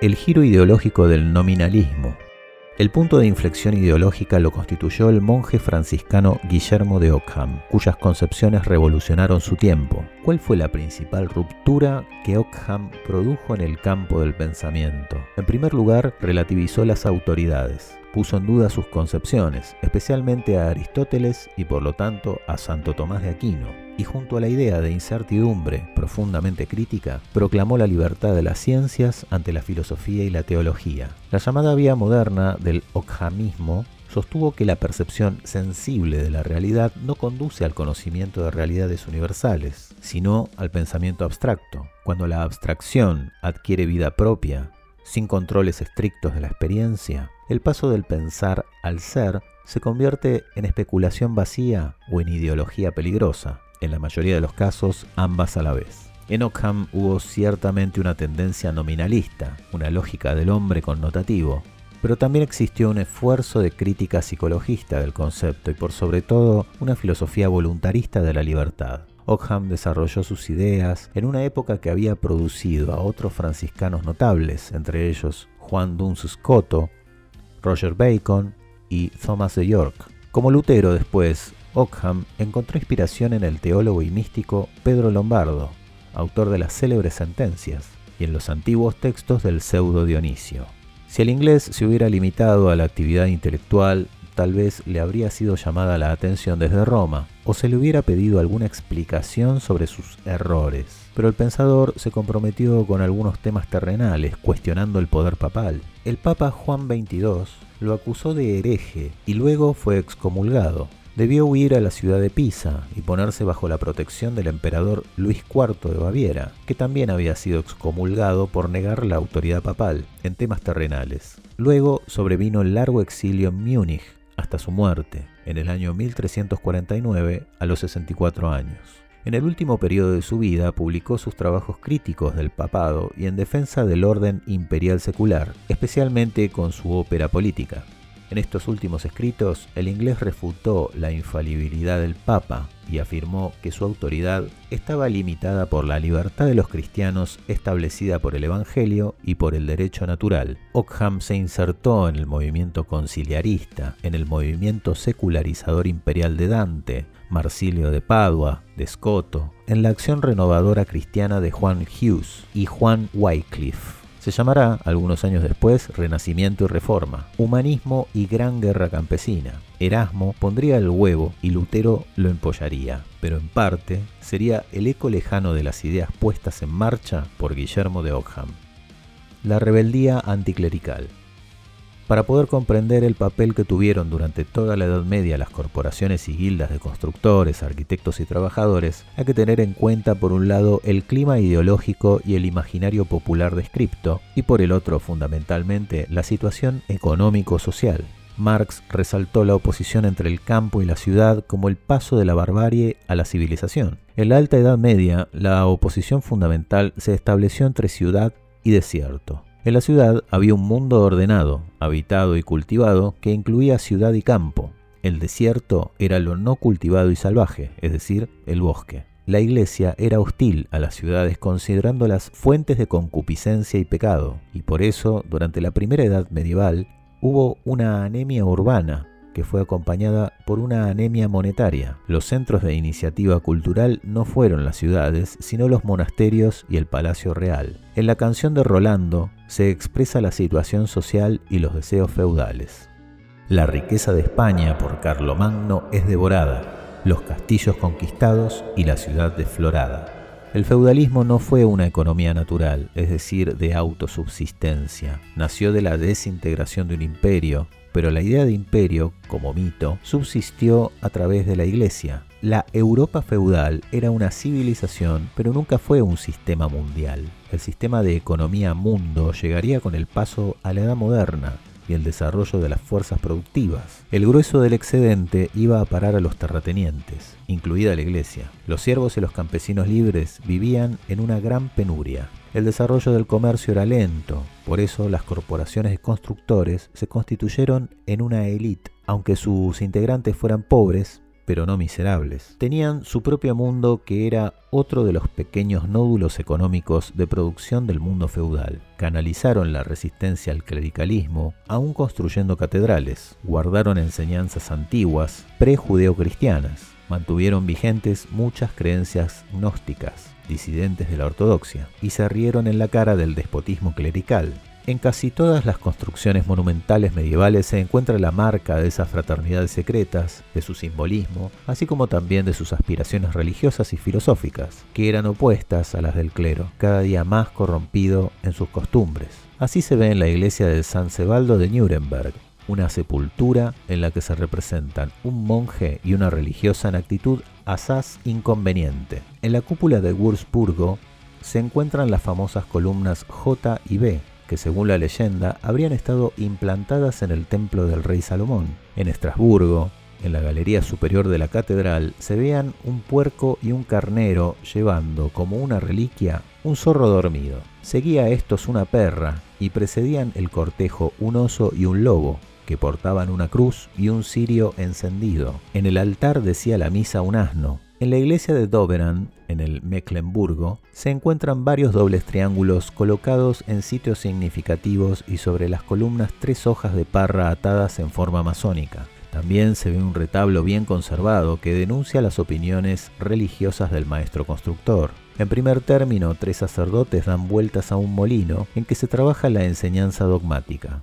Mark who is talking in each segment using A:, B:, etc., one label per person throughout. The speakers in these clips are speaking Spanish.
A: El giro ideológico del nominalismo. El punto de inflexión ideológica lo constituyó el monje franciscano Guillermo de Ockham, cuyas concepciones revolucionaron su tiempo. ¿Cuál fue la principal ruptura que Ockham produjo en el campo del pensamiento? En primer lugar, relativizó las autoridades puso en duda sus concepciones, especialmente a Aristóteles y por lo tanto a Santo Tomás de Aquino, y junto a la idea de incertidumbre profundamente crítica, proclamó la libertad de las ciencias ante la filosofía y la teología. La llamada vía moderna del Ockhamismo sostuvo que la percepción sensible de la realidad no conduce al conocimiento de realidades universales, sino al pensamiento abstracto. Cuando la abstracción adquiere vida propia, sin controles estrictos de la experiencia, el paso del pensar al ser se convierte en especulación vacía o en ideología peligrosa, en la mayoría de los casos ambas a la vez. En Ockham hubo ciertamente una tendencia nominalista, una lógica del hombre connotativo, pero también existió un esfuerzo de crítica psicologista del concepto y por sobre todo una filosofía voluntarista de la libertad. Ockham desarrolló sus ideas en una época que había producido a otros franciscanos notables, entre ellos Juan Duns Scoto, Roger Bacon y Thomas de York. Como Lutero después, Ockham encontró inspiración en el teólogo y místico Pedro Lombardo, autor de las célebres sentencias, y en los antiguos textos del pseudo Dionisio. Si el inglés se hubiera limitado a la actividad intelectual tal vez le habría sido llamada la atención desde Roma, o se le hubiera pedido alguna explicación sobre sus errores. Pero el pensador se comprometió con algunos temas terrenales, cuestionando el poder papal. El Papa Juan XXII lo acusó de hereje y luego fue excomulgado. Debió huir a la ciudad de Pisa y ponerse bajo la protección del emperador Luis IV de Baviera, que también había sido excomulgado por negar la autoridad papal en temas terrenales. Luego sobrevino el largo exilio en Múnich, hasta su muerte, en el año 1349, a los 64 años. En el último periodo de su vida publicó sus trabajos críticos del papado y en defensa del orden imperial secular, especialmente con su ópera política. En estos últimos escritos, el inglés refutó la infalibilidad del Papa y afirmó que su autoridad estaba limitada por la libertad de los cristianos establecida por el Evangelio y por el derecho natural. Ockham se insertó en el movimiento conciliarista, en el movimiento secularizador imperial de Dante, Marsilio de Padua, de Scoto, en la acción renovadora cristiana de Juan Hughes y Juan Wycliffe se llamará, algunos años después, Renacimiento y Reforma, Humanismo y Gran Guerra Campesina. Erasmo pondría el huevo y Lutero lo empollaría, pero en parte sería el eco lejano de las ideas puestas en marcha por Guillermo de Ockham. La rebeldía anticlerical. Para poder comprender el papel que tuvieron durante toda la Edad Media las corporaciones y guildas de constructores, arquitectos y trabajadores, hay que tener en cuenta por un lado el clima ideológico y el imaginario popular descripto, y por el otro fundamentalmente la situación económico-social. Marx resaltó la oposición entre el campo y la ciudad como el paso de la barbarie a la civilización. En la Alta Edad Media, la oposición fundamental se estableció entre ciudad y desierto. En la ciudad había un mundo ordenado, habitado y cultivado que incluía ciudad y campo. El desierto era lo no cultivado y salvaje, es decir, el bosque. La iglesia era hostil a las ciudades considerándolas fuentes de concupiscencia y pecado, y por eso, durante la primera edad medieval, hubo una anemia urbana que fue acompañada por una anemia monetaria. Los centros de iniciativa cultural no fueron las ciudades, sino los monasterios y el Palacio Real. En la canción de Rolando se expresa la situación social y los deseos feudales. La riqueza de España por Carlomagno es devorada, los castillos conquistados y la ciudad desflorada. El feudalismo no fue una economía natural, es decir, de autosubsistencia. Nació de la desintegración de un imperio, pero la idea de imperio, como mito, subsistió a través de la Iglesia. La Europa feudal era una civilización, pero nunca fue un sistema mundial. El sistema de economía mundo llegaría con el paso a la Edad Moderna, y el desarrollo de las fuerzas productivas. El grueso del excedente iba a parar a los terratenientes, incluida la iglesia. Los siervos y los campesinos libres vivían en una gran penuria. El desarrollo del comercio era lento, por eso las corporaciones de constructores se constituyeron en una élite, aunque sus integrantes fueran pobres, pero no miserables. Tenían su propio mundo que era otro de los pequeños nódulos económicos de producción del mundo feudal. Canalizaron la resistencia al clericalismo, aún construyendo catedrales, guardaron enseñanzas antiguas, pre-judeocristianas, mantuvieron vigentes muchas creencias gnósticas, disidentes de la ortodoxia, y se rieron en la cara del despotismo clerical, en casi todas las construcciones monumentales medievales se encuentra la marca de esas fraternidades secretas, de su simbolismo, así como también de sus aspiraciones religiosas y filosóficas, que eran opuestas a las del clero, cada día más corrompido en sus costumbres. Así se ve en la iglesia de San Sebaldo de Nuremberg, una sepultura en la que se representan un monje y una religiosa en actitud asaz inconveniente. En la cúpula de Wurzburgo se encuentran las famosas columnas J y B, que según la leyenda habrían estado implantadas en el templo del rey Salomón. En Estrasburgo, en la galería superior de la catedral, se vean un puerco y un carnero llevando como una reliquia un zorro dormido. Seguía a estos una perra y precedían el cortejo un oso y un lobo, que portaban una cruz y un cirio encendido. En el altar decía la misa un asno, en la iglesia de Doberan, en el Mecklenburgo, se encuentran varios dobles triángulos colocados en sitios significativos y sobre las columnas tres hojas de parra atadas en forma masónica. También se ve un retablo bien conservado que denuncia las opiniones religiosas del maestro constructor. En primer término, tres sacerdotes dan vueltas a un molino en que se trabaja la enseñanza dogmática.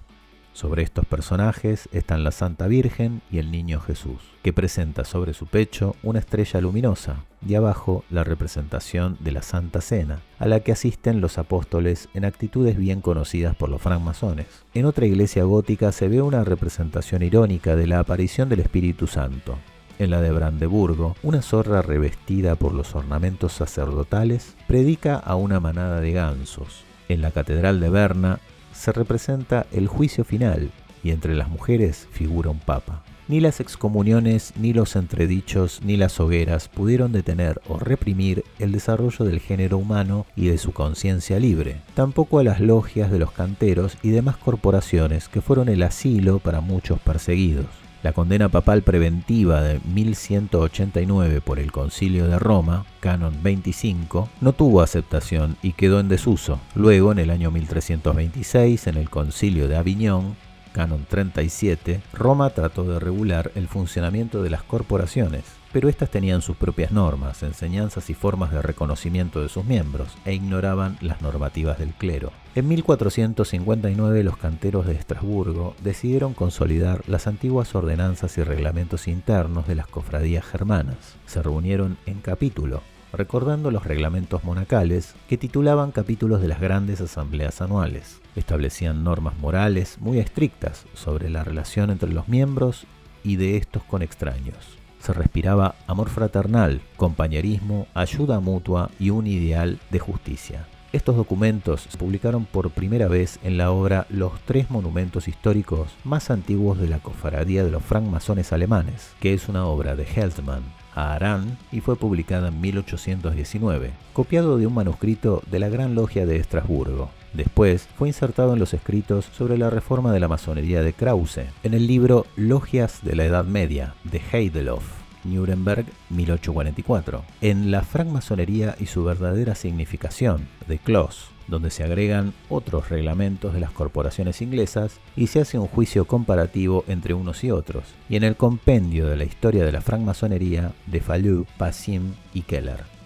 A: Sobre estos personajes están la Santa Virgen y el Niño Jesús, que presenta sobre su pecho una estrella luminosa y abajo la representación de la Santa Cena, a la que asisten los apóstoles en actitudes bien conocidas por los francmasones. En otra iglesia gótica se ve una representación irónica de la aparición del Espíritu Santo. En la de Brandeburgo, una zorra revestida por los ornamentos sacerdotales predica a una manada de gansos. En la Catedral de Berna, se representa el juicio final y entre las mujeres figura un papa. Ni las excomuniones, ni los entredichos, ni las hogueras pudieron detener o reprimir el desarrollo del género humano y de su conciencia libre. Tampoco a las logias de los canteros y demás corporaciones que fueron el asilo para muchos perseguidos. La condena papal preventiva de 1189 por el Concilio de Roma, Canon 25, no tuvo aceptación y quedó en desuso. Luego, en el año 1326, en el Concilio de Aviñón, Canon 37, Roma trató de regular el funcionamiento de las corporaciones, pero éstas tenían sus propias normas, enseñanzas y formas de reconocimiento de sus miembros, e ignoraban las normativas del clero. En 1459 los canteros de Estrasburgo decidieron consolidar las antiguas ordenanzas y reglamentos internos de las cofradías germanas. Se reunieron en capítulo, recordando los reglamentos monacales que titulaban capítulos de las grandes asambleas anuales. Establecían normas morales muy estrictas sobre la relación entre los miembros y de estos con extraños. Se respiraba amor fraternal, compañerismo, ayuda mutua y un ideal de justicia. Estos documentos se publicaron por primera vez en la obra Los tres monumentos históricos más antiguos de la cofradía de los francmasones alemanes, que es una obra de Heltmann, a Arán y fue publicada en 1819, copiado de un manuscrito de la Gran Logia de Estrasburgo. Después fue insertado en los escritos sobre la reforma de la masonería de Krause, en el libro Logias de la Edad Media de Heideloff. Nuremberg 1844, en la francmasonería y su verdadera significación de Kloss, donde se agregan otros reglamentos de las corporaciones inglesas y se hace un juicio comparativo entre unos y otros, y en el compendio de la historia de la francmasonería de Fallou, Passim y Keller.